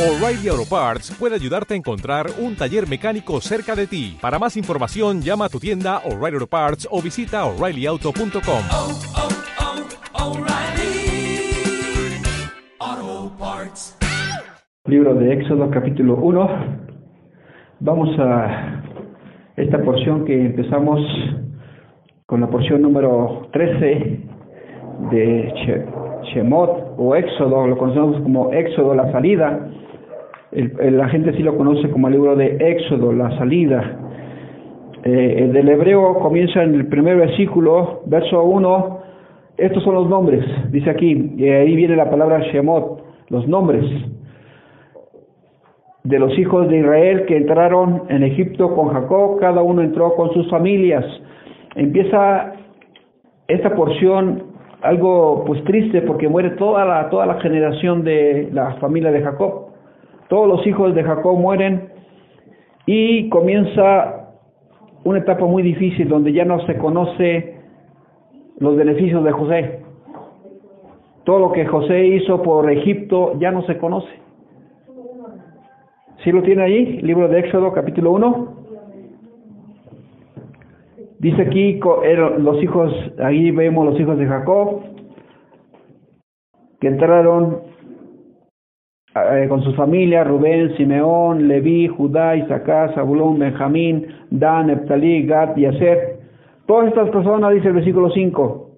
O'Reilly Auto Parts puede ayudarte a encontrar un taller mecánico cerca de ti. Para más información, llama a tu tienda O'Reilly Auto Parts o visita oreillyauto.com. oh, oh, Parts. Libro de Éxodo capítulo 1. Vamos a esta porción que empezamos con la porción número 13 de Shemot o Éxodo, lo conocemos como Éxodo, la salida. El- la gente sí lo conoce como el libro de Éxodo, la salida. Eh, el del hebreo comienza en el primer versículo, verso 1. Estos son los nombres, dice aquí, y ahí viene la palabra Shemot, los nombres de los hijos de Israel que entraron en Egipto con Jacob, cada uno entró con sus familias. Empieza esta porción algo pues triste porque muere toda la toda la generación de la familia de Jacob. Todos los hijos de Jacob mueren y comienza una etapa muy difícil donde ya no se conoce los beneficios de José. Todo lo que José hizo por Egipto ya no se conoce. ¿Sí lo tiene ahí? Libro de Éxodo, capítulo 1. Dice aquí eran los hijos, ahí vemos los hijos de Jacob, que entraron eh, con sus familias, Rubén, Simeón, Leví, Judá, Isaacar, Zabulón, Benjamín, Dan, Neptalí, Gad y Aser. Todas estas personas, dice el versículo 5,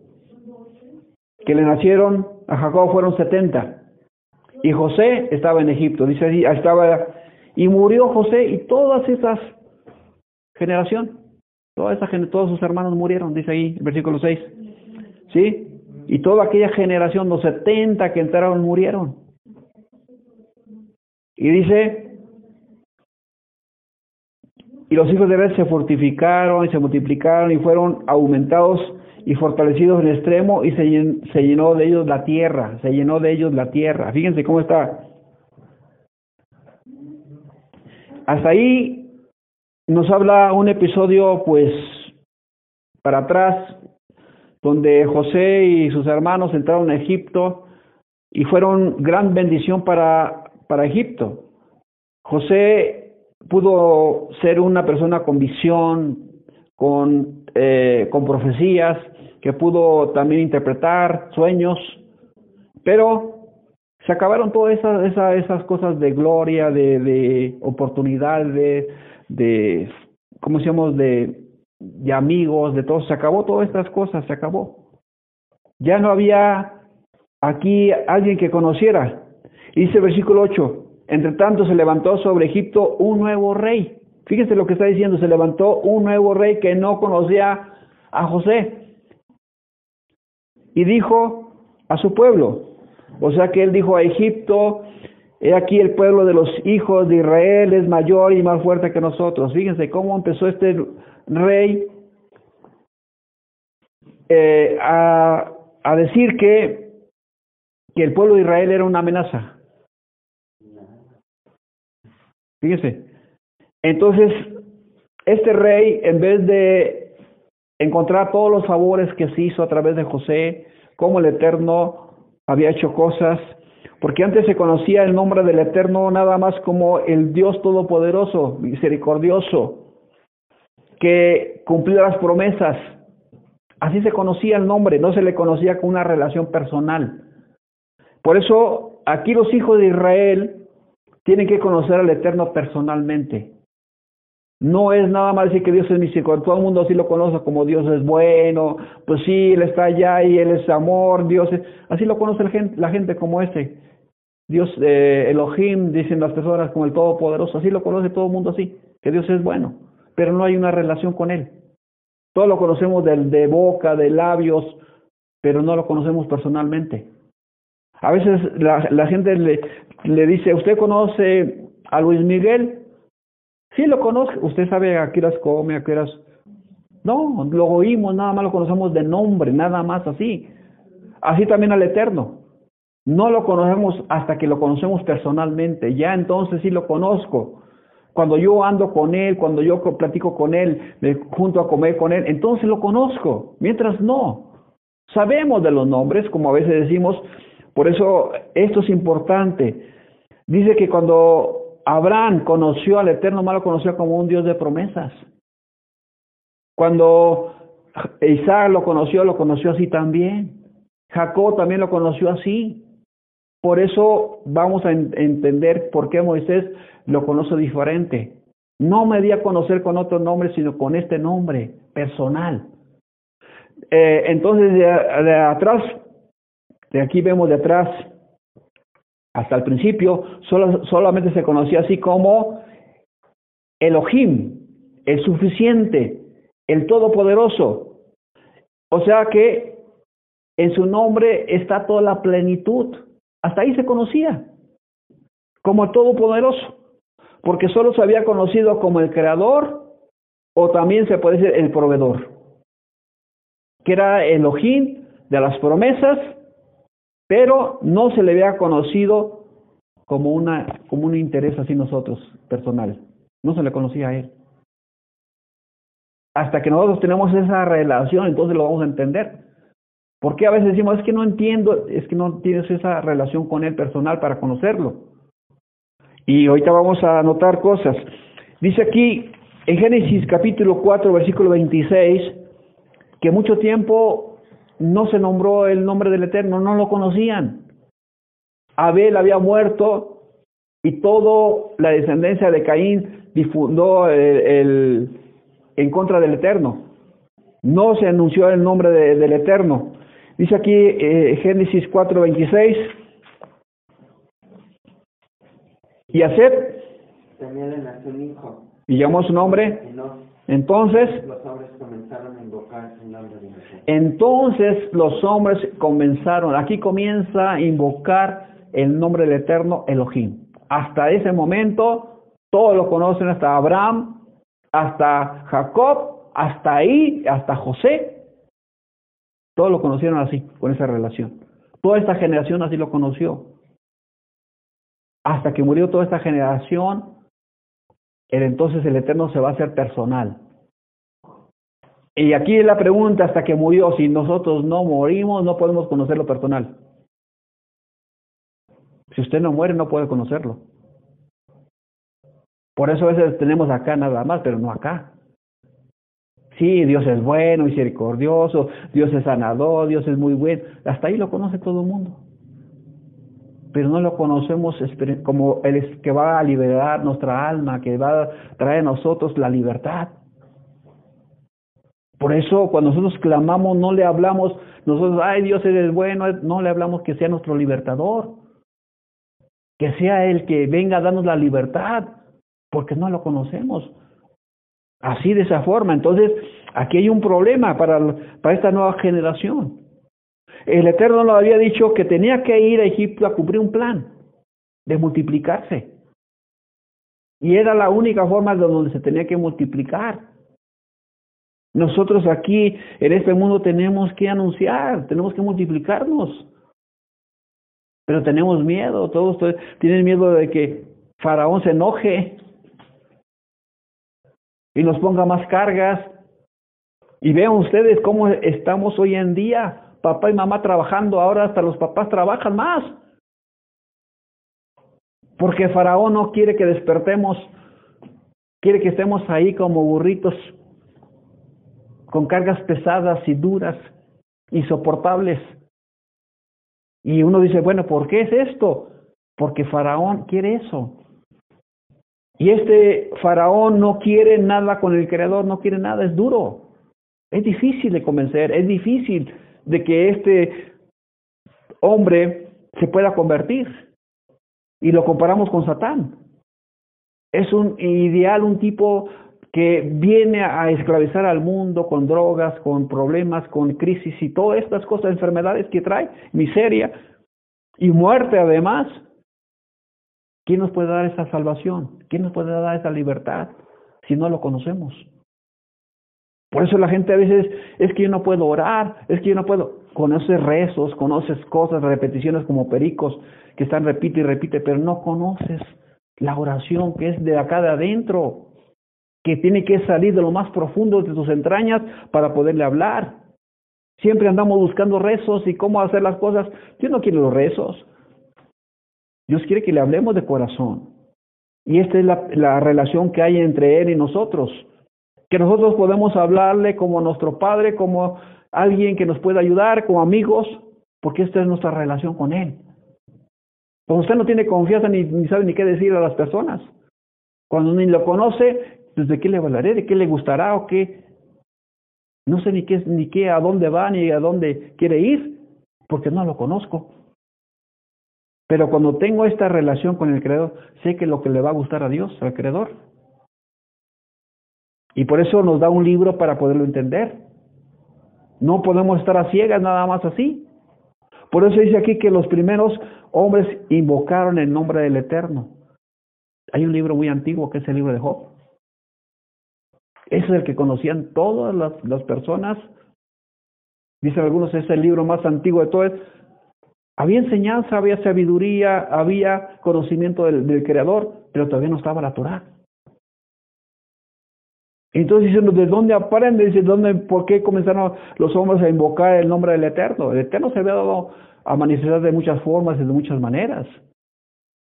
que le nacieron a Jacob fueron 70. Y José estaba en Egipto, dice así, estaba, y murió José y todas esas generación, toda esa todos sus hermanos murieron, dice ahí, el versículo 6. ¿Sí? Y toda aquella generación, los 70 que entraron murieron. Y dice, y los hijos de Israel se fortificaron y se multiplicaron y fueron aumentados y fortalecidos en extremo y se, se llenó de ellos la tierra, se llenó de ellos la tierra. Fíjense cómo está. Hasta ahí nos habla un episodio pues para atrás donde José y sus hermanos entraron a Egipto y fueron gran bendición para, para Egipto. José pudo ser una persona con visión, con, eh, con profecías, que pudo también interpretar sueños, pero se acabaron todas esas, esas, esas cosas de gloria, de, de oportunidad, de, de, ¿cómo decíamos?, de, de amigos, de todo, se acabó todas estas cosas, se acabó. Ya no había aquí alguien que conociera. Dice versículo 8, entre tanto se levantó sobre Egipto un nuevo rey. Fíjense lo que está diciendo, se levantó un nuevo rey que no conocía a José. Y dijo a su pueblo, o sea que él dijo a Egipto, he aquí el pueblo de los hijos de Israel es mayor y más fuerte que nosotros. Fíjense cómo empezó este rey eh, a, a decir que, que el pueblo de Israel era una amenaza. Fíjense. Entonces, este rey, en vez de encontrar todos los favores que se hizo a través de José, como el Eterno había hecho cosas, porque antes se conocía el nombre del Eterno nada más como el Dios Todopoderoso, misericordioso, que cumplía las promesas. Así se conocía el nombre, no se le conocía con una relación personal. Por eso aquí los hijos de Israel tienen que conocer al Eterno personalmente. No es nada más decir que Dios es misericordia. Todo el mundo así lo conoce como Dios es bueno. Pues sí, Él está allá y Él es amor. Dios es... Así lo conoce la gente, como este. Dios, eh, Elohim, dicen las personas como el Todopoderoso. Así lo conoce todo el mundo así. Que Dios es bueno. Pero no hay una relación con Él. Todo lo conocemos de, de boca, de labios, pero no lo conocemos personalmente. A veces la, gente le, le dice, ¿usted conoce a Luis Miguel? Sí, lo conozco. ¿Usted sabe a qué horas come, a qué horas...? No, lo oímos, nada más lo conocemos de nombre, nada más así. Así también al Eterno. No lo conocemos hasta que lo conocemos personalmente. Ya entonces sí lo conozco. Cuando yo ando con Él, cuando yo co- platico con Él, me junto a comer con Él, entonces lo conozco. Mientras no. Sabemos de los nombres, como a veces decimos. Por eso esto es importante. Dice que cuando Abraham conoció al Eterno, más lo conoció como un Dios de promesas. Cuando Isaac lo conoció, lo conoció así también. Jacob también lo conoció así. Por eso vamos a entender por qué Moisés lo conoce diferente. No me di a conocer con otro nombre, sino con este nombre personal. Eh, entonces, de, atrás, de aquí vemos de atrás, hasta el principio, solo, solamente se conocía así como Elohim, el suficiente, el todopoderoso. O sea que en su nombre está toda la plenitud. Hasta ahí se conocía como el todopoderoso, porque solo se había conocido como el creador o también se puede decir el proveedor, que era Elohim de las promesas, pero no se le había conocido como una como un interés así nosotros personal, no se le conocía a él hasta que nosotros tenemos esa relación, entonces lo vamos a entender. Porque a veces decimos, es que no entiendo, es que no tienes esa relación con él personal para conocerlo. Y ahorita vamos a anotar cosas. Dice aquí en Génesis capítulo 4, versículo 26, que mucho tiempo no se nombró el nombre del Eterno, no lo conocían. Abel había muerto y toda la descendencia de Caín difundó el en contra del Eterno. No se anunció el nombre de, del Eterno. Dice aquí eh, Génesis 4:26. Y Aset. Y llamó su nombre. Entonces. Los hombres comenzaron a invocar el nombre de Entonces los hombres comenzaron. Aquí comienza a invocar el nombre del Eterno Elohim. Hasta ese momento, todos lo conocen, hasta Abraham, hasta Jacob, hasta ahí, hasta José, todos lo conocieron así, con esa relación. Toda esta generación así lo conoció. Hasta que murió toda esta generación, el entonces el Eterno se va a hacer personal. Y aquí es la pregunta, hasta que murió, si nosotros no morimos, no podemos conocerlo personal. Si usted no muere, no puede conocerlo. Por eso a veces tenemos acá nada más, pero no acá. Sí, Dios es bueno, misericordioso, Dios es sanador, Dios es muy bueno. Hasta ahí lo conoce todo el mundo. Pero no lo conocemos como el que va a liberar nuestra alma, que va a traer a nosotros la libertad. Por eso cuando nosotros clamamos no le hablamos, nosotros, ay Dios es bueno, no le hablamos que sea nuestro libertador, que sea el que venga a darnos la libertad porque no lo conocemos. Así de esa forma. Entonces, aquí hay un problema para, para esta nueva generación. El Eterno lo había dicho que tenía que ir a Egipto a cumplir un plan de multiplicarse. Y era la única forma de donde se tenía que multiplicar. Nosotros aquí en este mundo tenemos que anunciar, tenemos que multiplicarnos. Pero tenemos miedo, todos tienen miedo de que Faraón se enoje y nos ponga más cargas. Y vean ustedes cómo estamos hoy en día, papá y mamá trabajando, ahora hasta los papás trabajan más. Porque Faraón no quiere que despertemos, quiere que estemos ahí como burritos, con cargas pesadas y duras, insoportables. Y uno dice, bueno, ¿por qué es esto? Porque Faraón quiere eso. Y este faraón no quiere nada con el creador, no quiere nada, es duro. Es difícil de convencer, es difícil de que este hombre se pueda convertir. Y lo comparamos con Satán. Es un ideal, un tipo que viene a esclavizar al mundo con drogas, con problemas, con crisis y todas estas cosas, enfermedades que trae, miseria y muerte además. ¿Quién nos puede dar esa salvación? ¿Quién nos puede dar esa libertad si no lo conocemos? Por eso la gente a veces es que yo no puedo orar, es que yo no puedo. Conoces rezos, conoces cosas, repeticiones como pericos que están repite y repite, pero no conoces la oración que es de acá de adentro, que tiene que salir de lo más profundo de tus entrañas para poderle hablar. Siempre andamos buscando rezos y cómo hacer las cosas. Yo no quiero los rezos. Dios quiere que le hablemos de corazón. Y esta es la, la relación que hay entre Él y nosotros. Que nosotros podemos hablarle como nuestro Padre, como alguien que nos pueda ayudar, como amigos, porque esta es nuestra relación con Él. Cuando usted no tiene confianza ni sabe ni qué decir a las personas. Cuando ni lo conoce, pues de qué le hablaré, de qué le gustará o qué. No sé ni qué, ni qué, a dónde va, ni a dónde quiere ir, porque no lo conozco. Pero cuando tengo esta relación con el Creador, sé que lo que le va a gustar a Dios, al Creador. Y por eso nos da un libro para poderlo entender. No podemos estar a ciegas nada más así. Por eso dice aquí que los primeros hombres invocaron el nombre del Eterno. Hay un libro muy antiguo que es el libro de Job. Ese es el que conocían todas las, personas. Dicen algunos, es el libro más antiguo de todos. Había enseñanza, había sabiduría, había conocimiento del, Creador, pero todavía no estaba la Torah. Entonces dicen, ¿de dónde aprende? Dice, ¿dónde, ¿por qué comenzaron los hombres a invocar el nombre del Eterno? El Eterno se había dado a manifestar de muchas formas y de muchas maneras.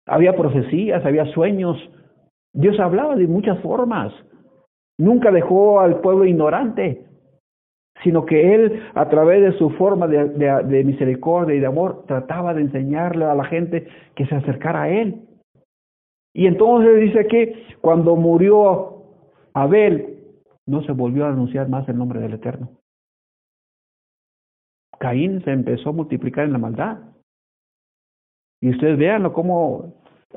Había profecías, había sueños. Dios hablaba de muchas formas. Nunca dejó al pueblo ignorante, sino que Él, a través de su forma de, de, de misericordia y de amor, trataba de enseñarle a la gente que se acercara a Él. Y entonces dice que cuando murió Abel, no se volvió a anunciar más el nombre del Eterno. Caín se empezó a multiplicar en la maldad. Y ustedes véanlo cómo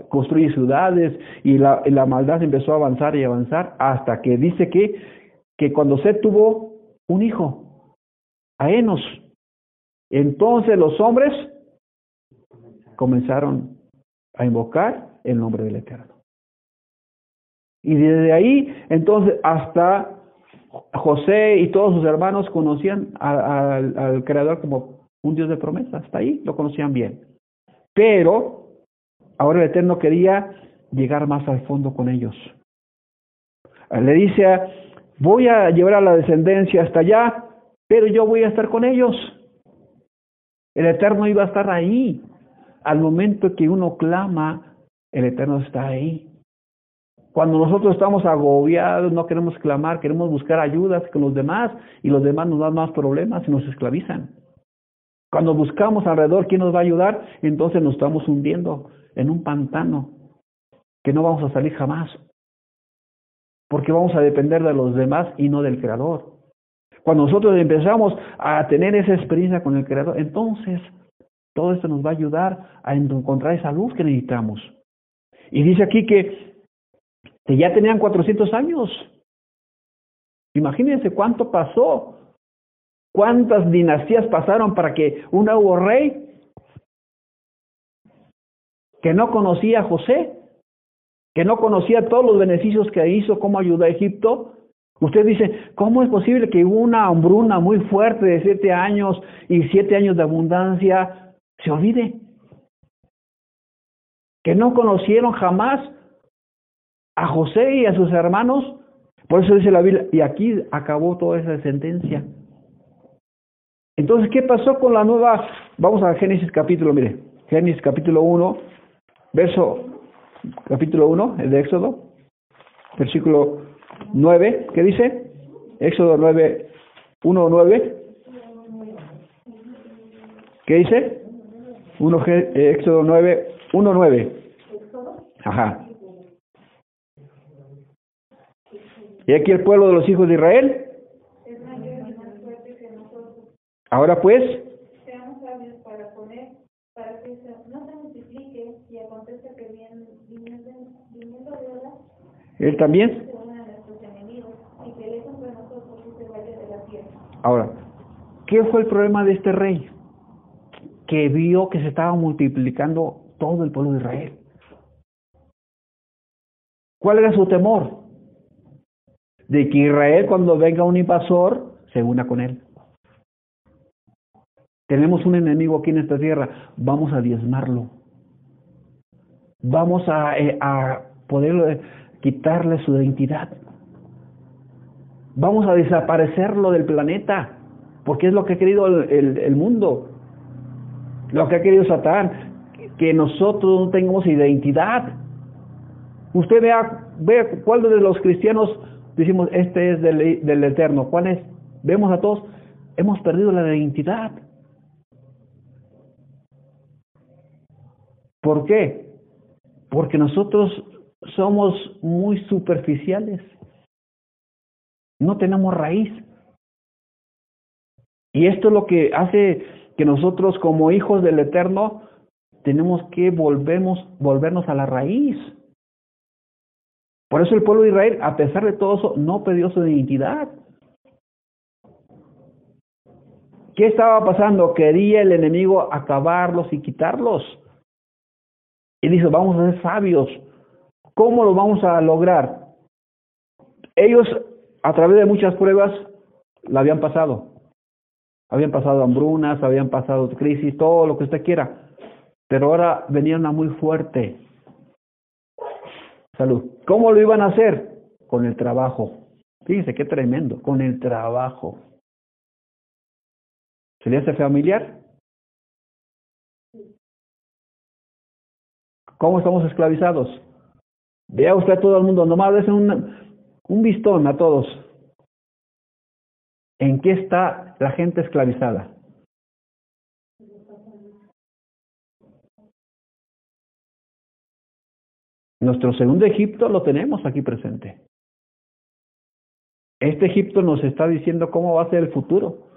construye ciudades y la, maldad empezó a avanzar y avanzar hasta que dice que, que cuando se tuvo un hijo, a Enos, entonces los hombres comenzaron a invocar el nombre del Eterno. Y desde ahí, entonces, hasta José y todos sus hermanos conocían a, a, al Creador como un Dios de promesa. Hasta ahí lo conocían bien. Pero ahora el Eterno quería llegar más al fondo con ellos. Le dice, voy a llevar a la descendencia hasta allá, pero yo voy a estar con ellos. El Eterno iba a estar ahí. Al momento que uno clama, el Eterno está ahí. Cuando nosotros estamos agobiados, no queremos clamar, queremos buscar ayudas con los demás y los demás nos dan más problemas y nos esclavizan. Cuando buscamos alrededor quién nos va a ayudar, entonces nos estamos hundiendo en un pantano que no vamos a salir jamás. Porque vamos a depender de los demás y no del Creador. Cuando nosotros empezamos a tener esa experiencia con el Creador, entonces todo esto nos va a ayudar a encontrar esa luz que necesitamos. Y dice aquí que que ya tenían 400 años. Imagínense cuánto pasó, cuántas dinastías pasaron para que un nuevo rey que no conocía a José, que no conocía todos los beneficios que hizo, cómo ayudó a Egipto. Usted dice, ¿cómo es posible que una hambruna muy fuerte de siete años y siete años de abundancia se olvide? Que no conocieron jamás a José y a sus hermanos. Por eso dice la Biblia, y aquí acabó toda esa sentencia. Entonces, ¿qué pasó con la nueva? Vamos a Génesis capítulo, mire, Génesis capítulo 1, verso, capítulo 1, el de Éxodo, versículo 9, ¿qué dice? Éxodo 9, 1, 9. ¿Qué dice? 1, Éxodo 9, 1, 9. Ajá. Y aquí el pueblo de los hijos de Israel. Ahora pues. Seamos sabios para poner, para que se, no se multiplique y acontezca que bien, viniendo, viniendo de olas, Él también. se unan a nuestros enemigos y que lejos de nosotros y se vaya de la tierra. Ahora, ¿qué fue el problema de este rey? Que vio que se estaba multiplicando todo el pueblo de Israel. ¿Cuál era su temor? De que Israel cuando venga un invasor se una con él. Tenemos un enemigo aquí en esta tierra, vamos a diezmarlo. Vamos a, eh, a poder quitarle su identidad. Vamos a desaparecerlo del planeta, porque es lo que ha querido el, mundo, lo que ha querido Satán, que nosotros no tengamos identidad. Usted vea, vea cuál de los cristianos decimos, este es del, del Eterno. ¿Cuál es? Vemos a todos, hemos perdido la identidad. ¿Por qué? Porque nosotros somos muy superficiales. No tenemos raíz. Y esto es lo que hace que nosotros como hijos del Eterno tenemos que volvemos, volvernos a la raíz. Por eso el pueblo de Israel, a pesar de todo eso, no perdió su identidad. ¿Qué estaba pasando? Quería el enemigo acabarlos y quitarlos. Y dice, vamos a ser sabios. ¿Cómo lo vamos a lograr? Ellos, a través de muchas pruebas, la habían pasado. Habían pasado hambrunas, habían pasado crisis, todo lo que usted quiera. Pero ahora venía una muy fuerte. Salud. ¿Cómo lo iban a hacer? Con el trabajo. Fíjense qué tremendo, con el trabajo. ¿Se le hace familiar? ¿Cómo estamos esclavizados? Vea usted a todo el mundo, nomás es un, un vistón a todos. ¿En qué está la gente esclavizada? Nuestro segundo Egipto lo tenemos aquí presente. Este Egipto nos está diciendo cómo va a ser el futuro.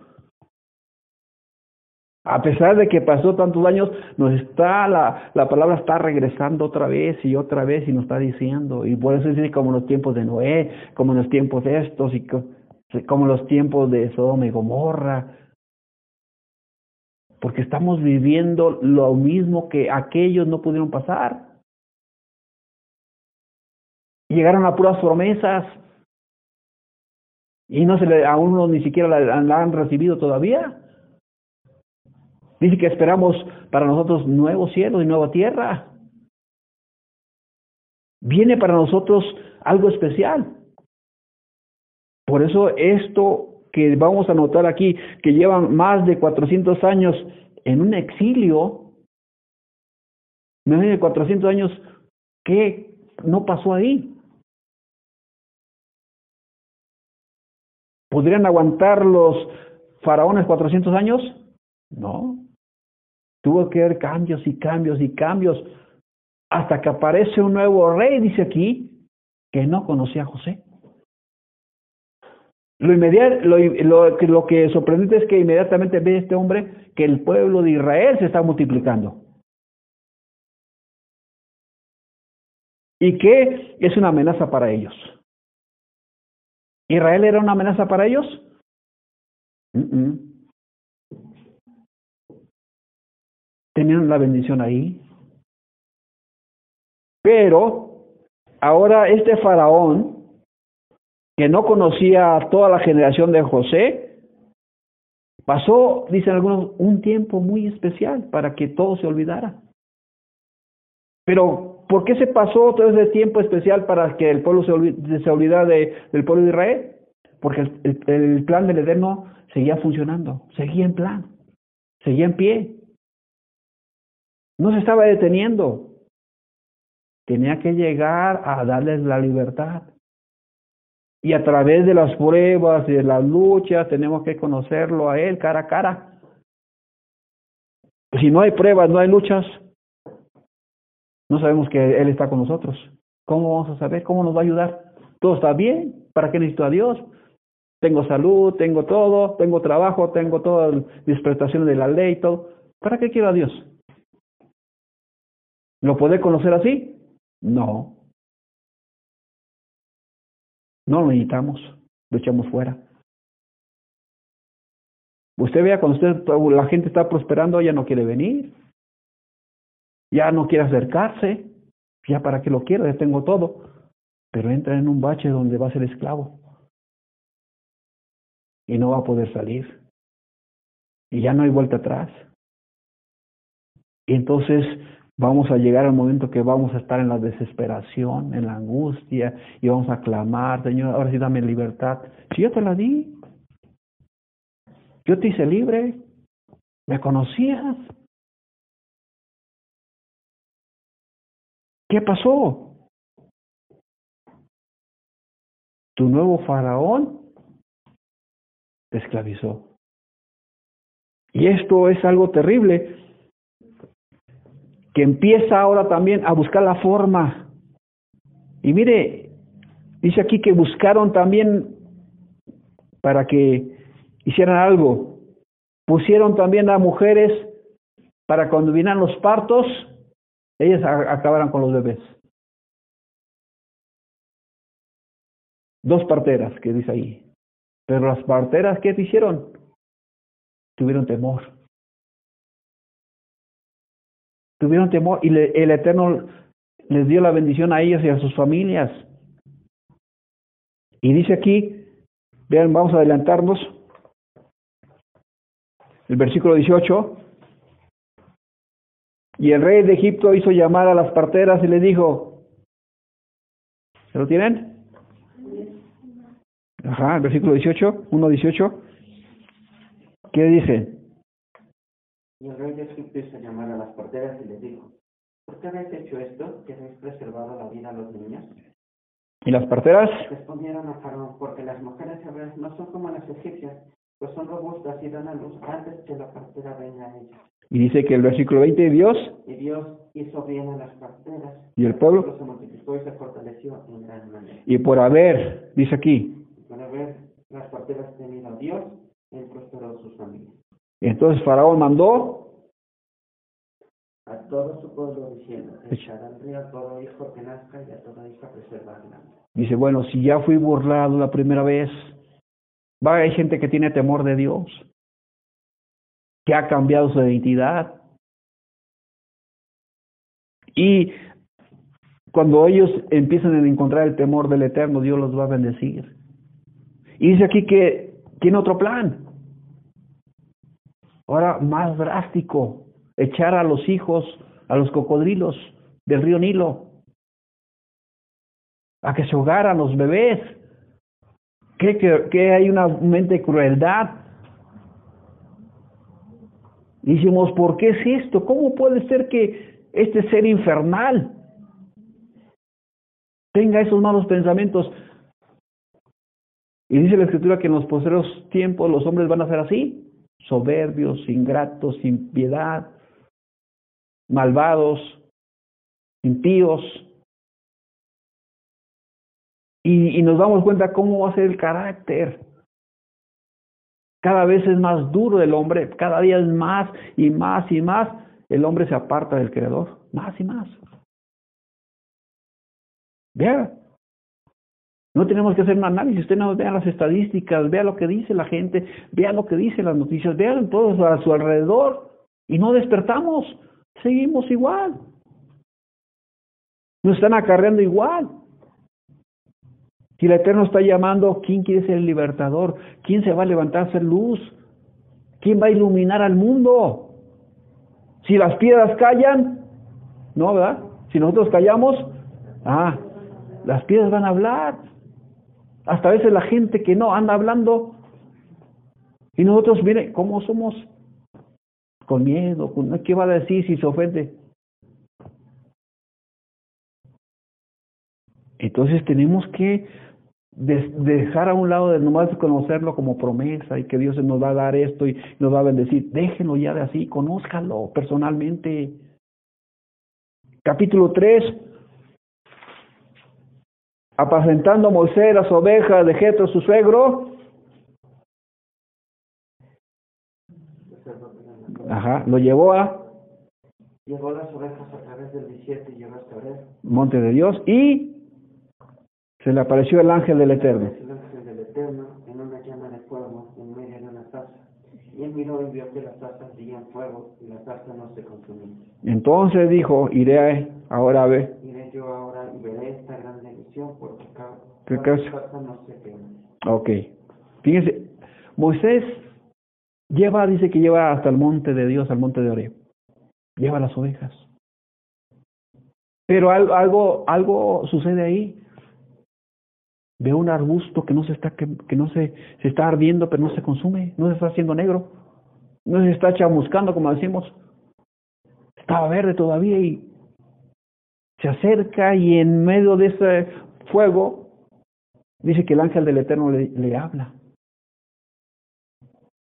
A pesar de que pasó tantos años, nos está la, la palabra está regresando otra vez y otra vez y nos está diciendo. Y por eso dice como los tiempos de Noé, como los tiempos de estos y como los tiempos de Sodoma y Gomorra. Porque estamos viviendo lo mismo que aquellos no pudieron pasar. Llegaron a puras promesas y no se le, a uno ni siquiera la han recibido todavía. Dice que esperamos para nosotros nuevos cielos y nueva tierra. Viene para nosotros algo especial. Por eso esto que vamos a notar aquí, que llevan más de 400 años en un exilio, más de 400 años, ¿qué no pasó ahí? ¿Podrían aguantar los faraones 400 años? No. Tuvo que haber cambios y cambios y cambios hasta que aparece un nuevo rey, dice aquí, que no conocía a José. Lo, inmediato, lo, lo, lo que sorprendente es que inmediatamente ve este hombre que el pueblo de Israel se está multiplicando. Y que es una amenaza para ellos. ¿Israel era una amenaza para ellos? Mm -mm. Tenían la bendición ahí. Pero ahora este faraón, que no conocía a toda la generación de José, pasó, dicen algunos, un tiempo muy especial para que todo se olvidara. Pero ¿Por qué se pasó todo ese tiempo especial para que el pueblo se, se olvidara de, del pueblo de Israel? Porque el, plan del Eterno seguía funcionando, seguía en plan, seguía en pie. No se estaba deteniendo. Tenía que llegar a darles la libertad. Y a través de las pruebas y de las luchas tenemos que conocerlo a Él cara a cara. Si no hay pruebas, no hay luchas, no sabemos que Él está con nosotros. ¿Cómo vamos a saber? ¿Cómo nos va a ayudar? Todo está bien. ¿Para qué necesito a Dios? Tengo salud, tengo todo, tengo trabajo, tengo todas mis prestaciones de la ley, todo. ¿Para qué quiero a Dios? ¿Lo puede conocer así? No. No lo necesitamos, lo echamos fuera. Usted vea, cuando usted, la gente está prosperando, ella no quiere venir ya no quiere acercarse, ya para qué lo quiero, ya tengo todo, pero entra en un bache donde va a ser esclavo y no va a poder salir y ya no hay vuelta atrás. Y entonces vamos a llegar al momento que vamos a estar en la desesperación, en la angustia y vamos a clamar, Señor, ahora sí dame libertad. Si yo te la di, yo te hice libre, me conocías, ¿Qué pasó? Tu nuevo faraón te esclavizó. Y esto es algo terrible, que empieza ahora también a buscar la forma. Y mire, dice aquí que buscaron también para que hicieran algo. Pusieron también a mujeres para cuando vinieran los partos, ellas acabaran con los bebés. Dos parteras, que dice ahí. Pero las parteras, ¿qué hicieron? Tuvieron temor. Tuvieron temor y le, el Eterno les dio la bendición a ellas y a sus familias. Y dice aquí, vean, vamos a adelantarnos, el versículo 18, y el rey de Egipto hizo llamar a las parteras y le dijo, ¿se lo tienen? Ajá, el versículo 18, 1, 18. ¿Qué dice? Y el rey de Egipto hizo llamar a las parteras y les dijo, ¿por qué habéis hecho esto, que habéis preservado la vida a los niños? ¿Y las parteras? Respondieron a Faraón, porque las mujeres hebreas no son como las egipcias, pues son robustas y dan a luz antes que la partera venga a ellas. Y dice que el versículo 20, Dios Y Dios hizo bien a las parteras. y el pueblo, se multiplicó y se fortaleció en gran manera. y por haber, dice aquí, Para ver las parteras tenido a Dios, él prosperó sus familias. Entonces Faraón mandó A todo su pueblo diciendo, echar al río a todo hijo que nazca y a toda hija preservarla. Dice, bueno, si ya fui burlado la primera vez, va, hay gente que tiene temor de Dios, que ha cambiado su identidad. Y cuando ellos empiezan a encontrar el temor del Eterno, Dios los va a bendecir. Y dice aquí que tiene otro plan. Ahora más drástico, echar a los hijos, a los cocodrilos del río Nilo a que se ahogaran los bebés. ¿Cree que, que hay una mente de crueldad? Y Decimos, ¿por qué es esto? ¿Cómo puede ser que este ser infernal tenga esos malos pensamientos? Y dice la escritura que en los posteriores tiempos los hombres van a ser así, soberbios, ingratos, sin piedad, malvados, impíos. Y, nos damos cuenta cómo va a ser el carácter. Cada vez es más duro el hombre, cada día es más y más y más. El hombre se aparta del Creador, más y más. Vea, no tenemos que hacer un análisis, usted no vea las estadísticas, vea lo que dice la gente, vea lo que dicen las noticias, vean todos a su alrededor y no despertamos, seguimos igual. Nos están acarreando igual. Si el Eterno está llamando, ¿quién quiere ser el libertador? ¿Quién se va a levantar a hacer luz? ¿Quién va a iluminar al mundo? Si las piedras callan, no, ¿verdad? Si nosotros callamos, ah, las piedras van a hablar. Hasta veces la gente que no anda hablando. Y nosotros, mire, ¿cómo somos? Con miedo, con, ¿qué va a decir si se ofende? Entonces tenemos que des- dejar a un lado de nomás conocerlo como promesa y que Dios nos va a dar esto y nos va a bendecir. Déjenlo ya de así, conózcalo personalmente. Capítulo 3. Apacentando Moisés las ovejas de Jetro su suegro. Ajá, lo llevó a Llevó las ovejas a través del desierto y llegó hasta Oreb. monte de Dios y se le apareció el ángel del Eterno. El ángel del Eterno en una llama de fuego en medio de una taza. Y él miró y vio que las tazas seguían fuego y la taza no se consumía. Entonces dijo, iré ahora a ver. Iré yo ahora y veré esta gran bendición porque cada, ¿Qué quema. Ok. Fíjense, Moisés lleva, dice que lleva hasta el monte de Dios, al monte de Oreb. Lleva las ovejas. Pero algo, algo, algo sucede ahí. Ve un arbusto que no se está, que, que no se, se está ardiendo, pero no se consume, no se está haciendo negro, no se está chamuscando, como decimos. Estaba verde todavía y Se acerca y en medio de ese fuego dice que el ángel del Eterno le, habla.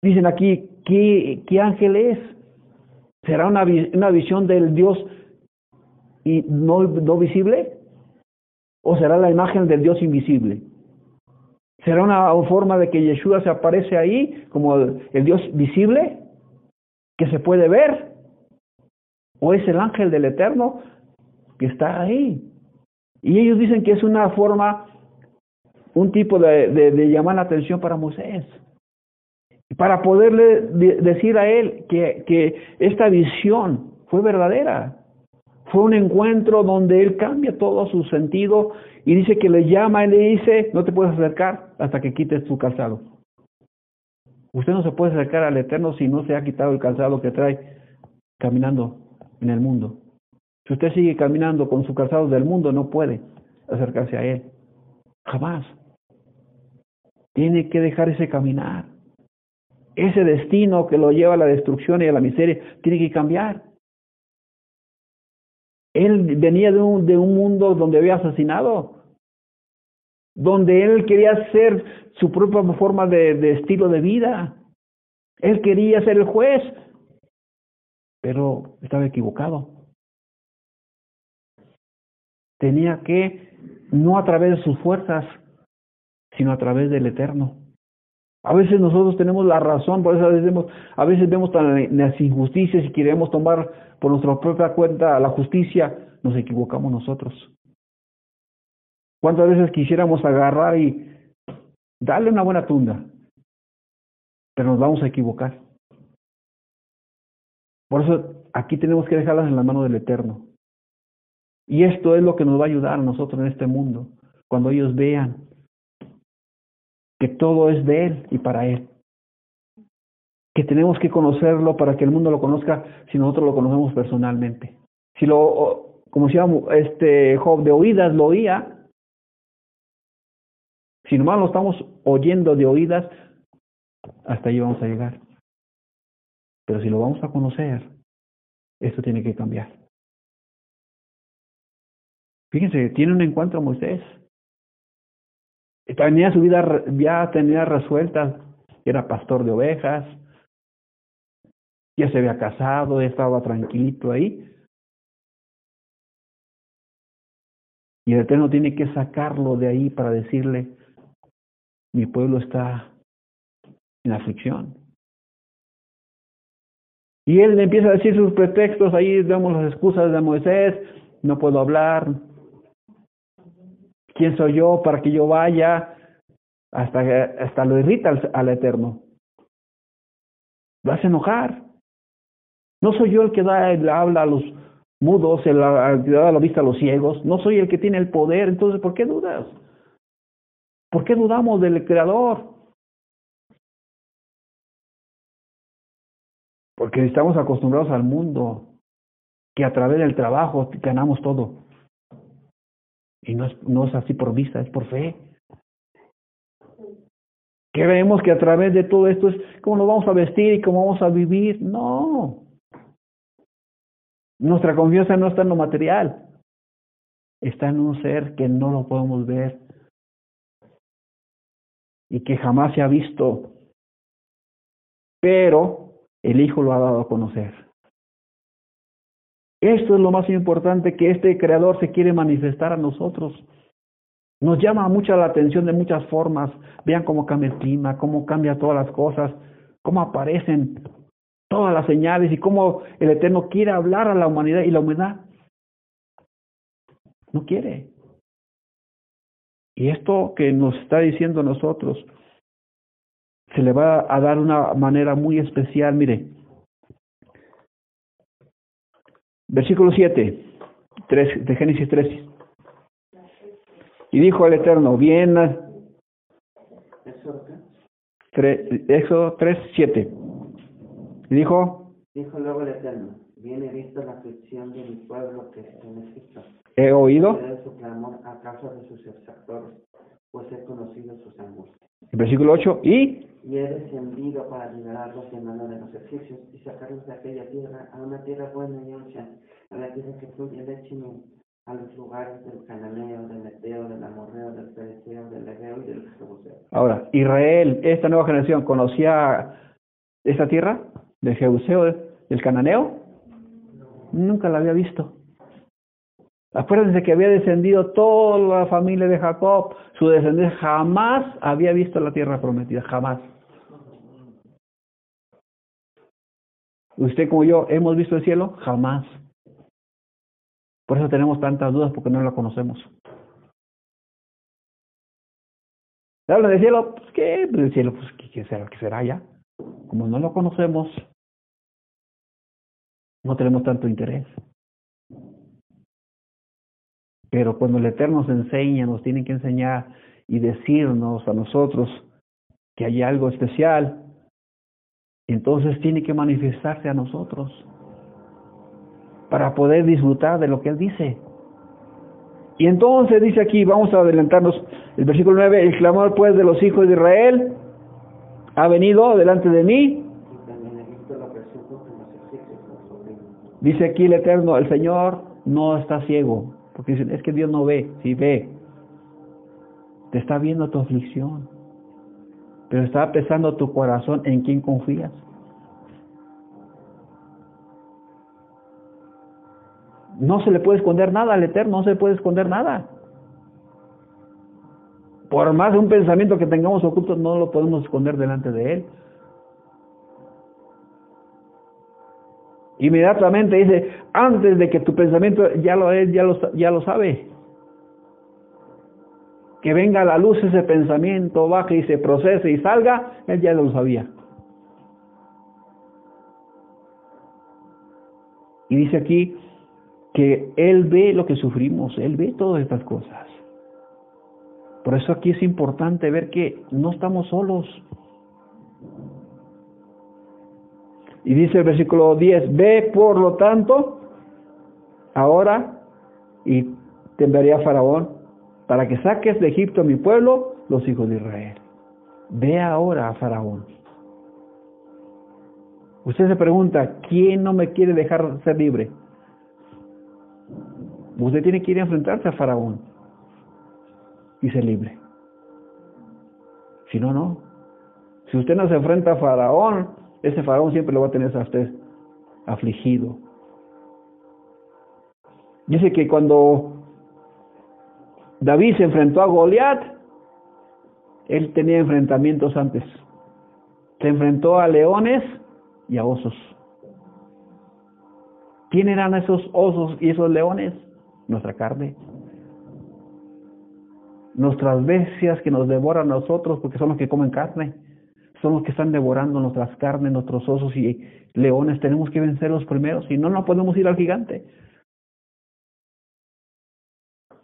Dicen aquí, ¿qué, qué ángel es? ¿Será una, una visión del Dios y no, no visible? ¿O será la imagen del Dios invisible? ¿Será una forma de que Yeshua se aparece ahí como el, el Dios visible que se puede ver? ¿O es el ángel del Eterno que está ahí? Y ellos dicen que es una forma, un tipo de, de, llamar la atención para Moisés para poderle de- decir a él que, que esta visión fue verdadera. Fue un encuentro donde él cambia todo su sentido y dice que le llama y le dice, no te puedes acercar hasta que quites tu calzado. Usted no se puede acercar al Eterno si no se ha quitado el calzado que trae caminando en el mundo. Si usted sigue caminando con su calzado del mundo, no puede acercarse a Él. Jamás. Tiene que dejar ese caminar. Ese destino que lo lleva a la destrucción y a la miseria tiene que cambiar. Él venía de un, de un mundo donde había asesinado, donde él quería hacer su propia forma de, de estilo de vida. Él quería ser el juez, pero estaba equivocado. Tenía que, no a través de sus fuerzas, sino a través del Eterno. A veces nosotros tenemos la razón, por eso a veces vemos, a veces vemos las injusticias y queremos tomar por nuestra propia cuenta la justicia, nos equivocamos nosotros. ¿Cuántas veces quisiéramos agarrar y darle una buena tunda? Pero nos vamos a equivocar. Por eso aquí tenemos que dejarlas en la mano del Eterno. Y esto es lo que nos va a ayudar a nosotros en este mundo, cuando ellos vean que todo es de Él y para Él. Que tenemos que conocerlo para que el mundo lo conozca si nosotros lo conocemos personalmente. Si lo, como decía este Job, de oídas lo oía, si nomás lo estamos oyendo de oídas, hasta ahí vamos a llegar. Pero si lo vamos a conocer, esto tiene que cambiar. Fíjense, tiene un encuentro Moisés. Tenía su vida, ya tenía resuelta, era pastor de ovejas, ya se había casado, estaba tranquilito ahí. Y el Eterno tiene que sacarlo de ahí para decirle, mi pueblo está en aflicción. Y él empieza a decir sus pretextos, ahí vemos las excusas de Moisés, no puedo hablar, ¿quién soy yo para que yo vaya? Hasta, hasta lo irrita al, Eterno. Lo hace enojar. No soy yo el que da el habla a los mudos, el, el que da la vista a los ciegos. No soy el que tiene el poder. Entonces, ¿por qué dudas? ¿Por qué dudamos del Creador? Porque estamos acostumbrados al mundo, que a través del trabajo ganamos todo. Y no es, no es así por vista, es por fe. Que vemos que a través de todo esto es cómo nos vamos a vestir y cómo vamos a vivir. No. Nuestra confianza no está en lo material. Está en un ser que no lo podemos ver y que jamás se ha visto. Pero el Hijo lo ha dado a conocer. Esto es lo más importante que este Creador se quiere manifestar a nosotros. Nos llama mucha la atención de muchas formas. Vean cómo cambia el clima, cómo cambia todas las cosas, cómo aparecen todas las señales y cómo el Eterno quiere hablar a la humanidad y la humanidad no quiere. Y esto que nos está diciendo nosotros se le va a dar una manera muy especial, mire. Versículo 7 3, de Génesis 3. Y dijo el Eterno, bien, Éxodo 3, 7. Y dijo, Dijo luego el Eterno, bien he visto la aflicción de mi pueblo que está en Egipto. he oído. Su clamor a causa de sus exactores, pues he conocido sus angustias. Versículo 8. Y Y he descendido para liberarlos de mano de los egipcios y sacarlos de aquella tierra a una tierra buena y ancha, a la tierra que fluye leche y a los lugares del cananeo, del eteo, del amorreo, del pereceo, del leveo y del jebuseo. Ahora, Israel, esta nueva generación, ¿conocía esta tierra del Jebuseo, del Cananeo? Nunca la había visto. Acuérdense que había descendido toda la familia de Jacob, su descendencia jamás había visto la tierra prometida, jamás. Usted como yo, ¿hemos visto el cielo? Jamás. Por eso tenemos tantas dudas porque no la conocemos. Hablan del cielo, pues qué, pues el cielo, pues qué será, qué será ya. Como no lo conocemos, no tenemos tanto interés. Pero cuando el Eterno nos enseña, nos tiene que enseñar y decirnos a nosotros que hay algo especial, entonces tiene que manifestarse a nosotros para poder disfrutar de lo que Él dice. Y entonces dice aquí, vamos a adelantarnos, el versículo 9, el clamor pues de los hijos de Israel ha venido delante de mí. Dice aquí el Eterno, el Señor no está ciego, porque dicen, es que Dios no ve, sí ve. Te está viendo tu aflicción, pero está pesando tu corazón en quién confías. No se le puede esconder nada al Eterno, no se le puede esconder nada. Por más un pensamiento que tengamos oculto, no lo podemos esconder delante de Él. Inmediatamente dice, antes de que tu pensamiento ya lo es, ya lo, ya lo sabe. Que venga a la luz ese pensamiento, baje y se procese y salga, él ya lo sabía. Y dice aquí que él ve lo que sufrimos, él ve todas estas cosas. Por eso aquí es importante ver que no estamos solos. Y dice el versículo 10, ve por lo tanto ahora y te enviaré a Faraón para que saques de Egipto a mi pueblo, los hijos de Israel. Ve ahora a Faraón. Usted se pregunta, ¿quién no me quiere dejar ser libre? Usted tiene que ir a enfrentarse a Faraón y ser libre. Si no, no. Si usted no se enfrenta a Faraón, ese Faraón siempre lo va a tener a usted afligido. Dice que cuando David se enfrentó a Goliat, él tenía enfrentamientos antes. Se enfrentó a leones y a osos. ¿Quién eran esos osos y esos leones? Nuestra carne. Nuestras bestias que nos devoran a nosotros porque son los que comen carne. Son los que están devorando nuestras carnes, nuestros osos y leones. Tenemos que vencerlos primero, si no, no podemos ir al gigante.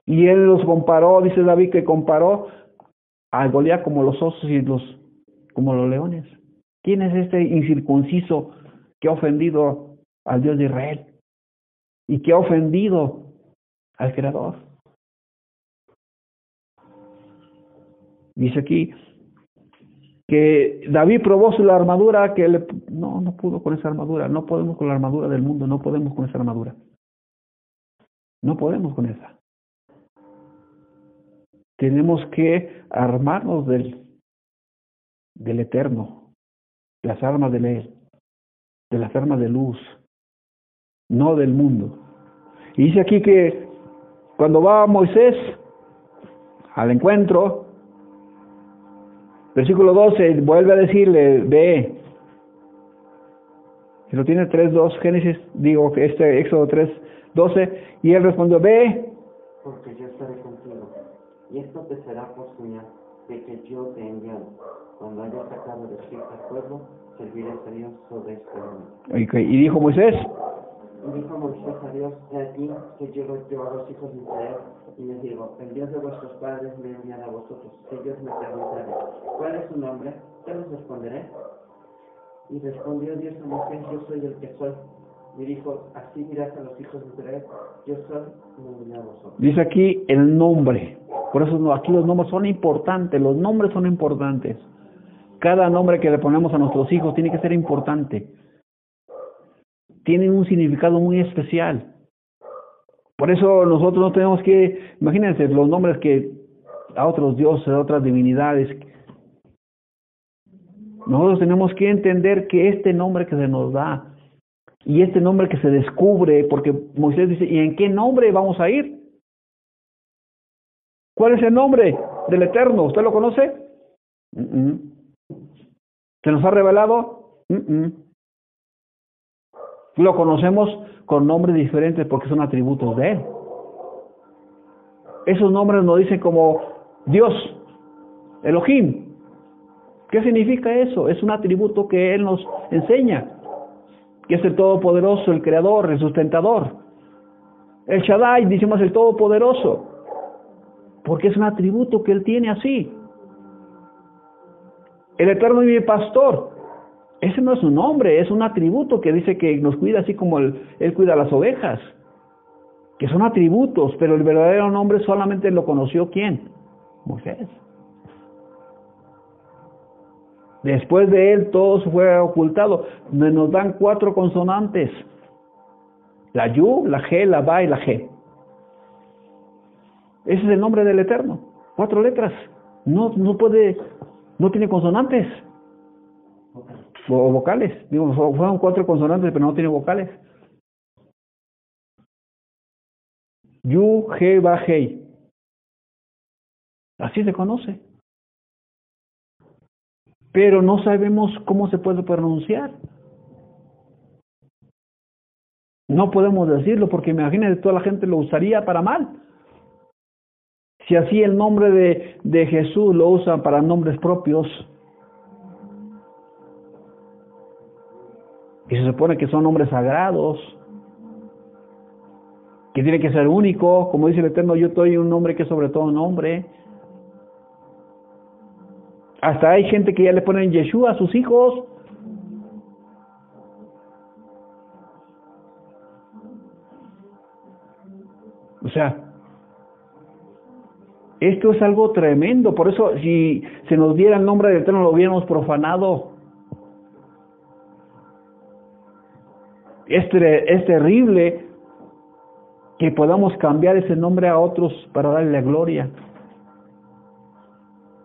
Y él los comparó, dice David que comparó a Goliat como los osos y los como los leones. ¿Quién es este incircunciso que ha ofendido al Dios de Israel? Y que ha ofendido al Creador. Dice aquí que David probó su armadura que le, no, no pudo con esa armadura, no podemos con la armadura del mundo, no podemos con esa armadura. No podemos con esa. Tenemos que armarnos del, del eterno, las armas de él, de las armas de luz, no del mundo. Y dice aquí que cuando va Moisés al encuentro, versículo 12, vuelve a decirle, ve. Si lo tiene 3.2, Génesis, digo este Éxodo 3.12, y él respondió, ve. Porque yo estaré contigo, y esto te será por señal de que yo te he enviado. Cuando hayas sacado de Egipto al pueblo, serviré a Dios sobre este mundo. Ok, Y dijo Moisés, dijo Moisés a Dios, he aquí que yo yo a los hijos de Israel, y les digo, el Dios de vuestros padres me envía a vosotros. Ellos me preguntaren, ¿cuál es su nombre? ¿Qué les responderé? Y respondió Dios a Moisés, yo soy el que soy. Y dijo, así dirás a los hijos de Israel, yo soy, me envié a vosotros. dice aquí el nombre. Por eso aquí los nombres son importantes, los nombres son importantes. Cada nombre que le ponemos a nuestros hijos tiene que ser importante. Tienen un significado muy especial. Por eso nosotros no tenemos que, imagínense los nombres que a otros dioses, a otras divinidades. Nosotros tenemos que entender que este nombre que se nos da y este nombre que se descubre, porque Moisés dice, ¿y en qué nombre vamos a ir? ¿Cuál es el nombre del Eterno? ¿Usted lo conoce? ¿Se nos ha revelado? Lo conocemos con nombres diferentes porque son atributos de Él. Esos nombres nos dicen como Dios, Elohim. ¿Qué significa eso? Es un atributo que Él nos enseña, que es el Todopoderoso, el Creador, el Sustentador. El Shaddai, decimos el Todopoderoso, porque es un atributo que Él tiene así. El Eterno y mi Pastor, ese no es un nombre, es un atributo que dice que nos cuida así como él, cuida a las ovejas, que son atributos, pero el verdadero nombre solamente lo conoció quién? Moisés. Después de él todo fue ocultado. Nos dan cuatro consonantes. La Yu, la G, la Ba y la G. Ese es el nombre del Eterno. Cuatro letras. No, no puede, no tiene consonantes o vocales. Digo, fueron cuatro consonantes, pero no tiene vocales. Yu, He, Ba, Hei. Así se conoce. Pero no sabemos cómo se puede pronunciar. No podemos decirlo porque imagínate, toda la gente lo usaría para mal. Si así el nombre de, de Jesús lo usan para nombres propios, y se supone que son nombres sagrados, que tiene que ser único, como dice el Eterno, yo soy un nombre que es sobre todo nombre. Hasta hay gente que ya le ponen Yeshua a sus hijos. O sea, esto es algo tremendo, por eso si se nos diera el nombre del Eterno lo hubiéramos profanado. Es, terrible que podamos cambiar ese nombre a otros para darle la gloria.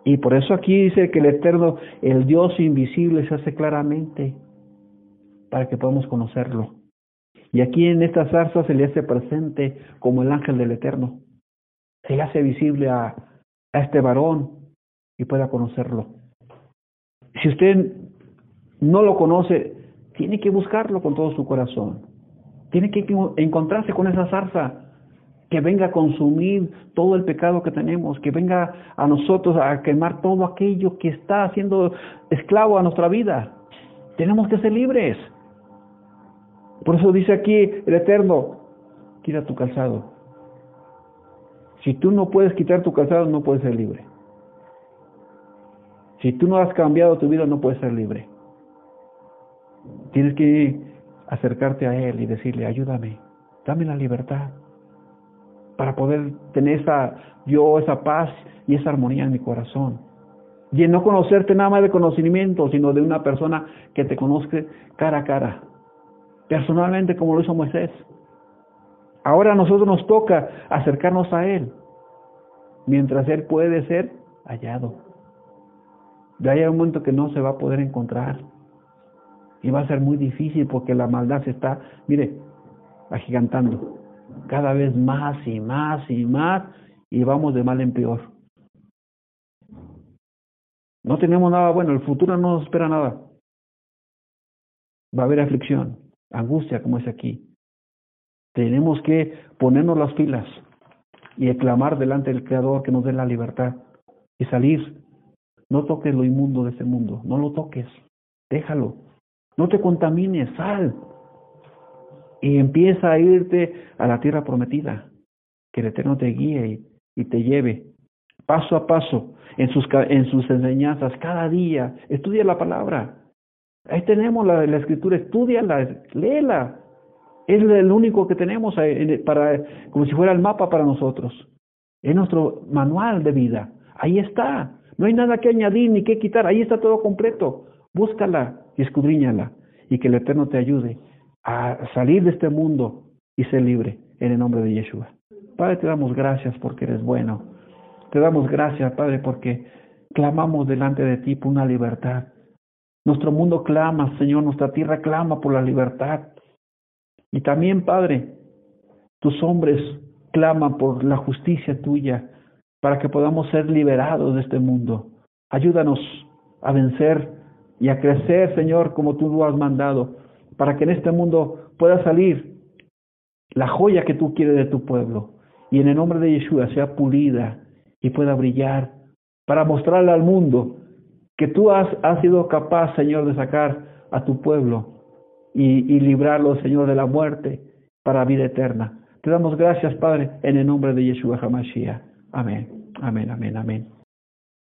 Y por eso aquí dice que el Eterno, el Dios invisible, se hace claramente para que podamos conocerlo. Y aquí en esta zarza se le hace presente como el ángel del Eterno se le hace visible a, a este varón y pueda conocerlo. Si usted no lo conoce, tiene que buscarlo con todo su corazón. Tiene que encontrarse con esa zarza que venga a consumir todo el pecado que tenemos, que venga a nosotros a quemar todo aquello que está haciendo esclavo a nuestra vida. Tenemos que ser libres. Por eso dice aquí el Eterno, quita tu calzado si tú no puedes quitar tu calzado, no puedes ser libre. Si tú no has cambiado tu vida, no puedes ser libre. Tienes que acercarte a Él y decirle, ayúdame, dame la libertad para poder tener esa, yo, esa paz y esa armonía en mi corazón. Y en no conocerte nada más de conocimiento, sino de una persona que te conozca cara a cara, personalmente como lo hizo Moisés. Ahora a nosotros nos toca acercarnos a Él, mientras Él puede ser hallado. Ahí hay un momento que no se va a poder encontrar. Y va a ser muy difícil porque la maldad se está, mire, agigantando. Cada vez más y más y más y vamos de mal en peor. No tenemos nada bueno, el futuro no nos espera nada. Va a haber aflicción, angustia como es aquí. Tenemos que ponernos las filas y clamar delante del Creador que nos dé la libertad y salir. No toques lo inmundo de ese mundo, no lo toques, déjalo. No te contamines, sal. Y empieza a irte a la tierra prometida. Que el Eterno te guíe y, te lleve paso a paso en sus, en sus enseñanzas, cada día. Estudia la palabra. Ahí tenemos la, escritura, estudiala, léela, es el único que tenemos para, como si fuera el mapa para nosotros. Es nuestro manual de vida. Ahí está. No hay nada que añadir ni que quitar. Ahí está todo completo. Búscala y escudriñala. Y que el Eterno te ayude a salir de este mundo y ser libre. en el nombre de Yeshua. Padre, te damos gracias porque eres bueno. Te damos gracias, Padre, porque clamamos delante de ti por una libertad. Nuestro mundo clama, Señor, nuestra tierra clama por la libertad. Y también, Padre, tus hombres claman por la justicia tuya para que podamos ser liberados de este mundo. Ayúdanos a vencer y a crecer, Señor, como tú lo has mandado, para que en este mundo pueda salir la joya que tú quieres de tu pueblo y en el nombre de Yeshua sea pulida y pueda brillar para mostrarle al mundo que tú has, sido capaz, Señor, de sacar a tu pueblo y, y librarlo, Señor, de la muerte para vida eterna. Te damos gracias, Padre, en el nombre de Yeshua HaMashiach. Amén, amén, amén, amén.